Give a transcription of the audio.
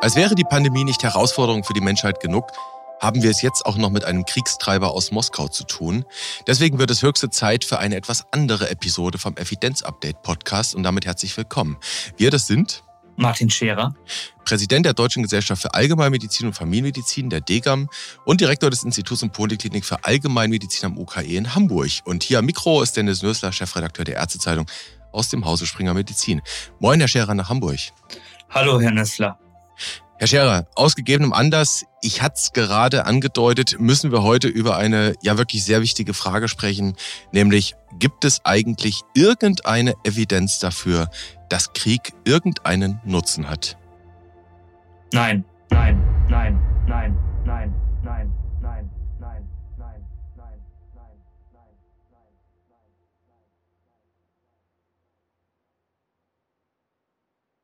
Als wäre die Pandemie nicht Herausforderung für die Menschheit genug, haben wir es jetzt auch noch mit einem Kriegstreiber aus Moskau zu tun. Deswegen wird es höchste Zeit für eine etwas andere Episode vom Evidenz Update Podcast und damit herzlich willkommen. Wir das sind Martin Scherer, Präsident der Deutschen Gesellschaft für Allgemeinmedizin und Familienmedizin, der DGAM, und Direktor des Instituts und Poliklinik für Allgemeinmedizin am UKE in Hamburg. Und hier am Mikro ist Dennis Nösler, Chefredakteur der Ärztezeitung aus dem Hause Springer Medizin. Moin, Herr Scherer nach Hamburg. Hallo, Herr Nössler. Herr Scherer, aus gegebenem Anlass, ich hatte es gerade angedeutet, müssen wir heute über eine ja wirklich sehr wichtige Frage sprechen, nämlich gibt es eigentlich irgendeine Evidenz dafür, dass Krieg irgendeinen Nutzen hat? Nein, nein.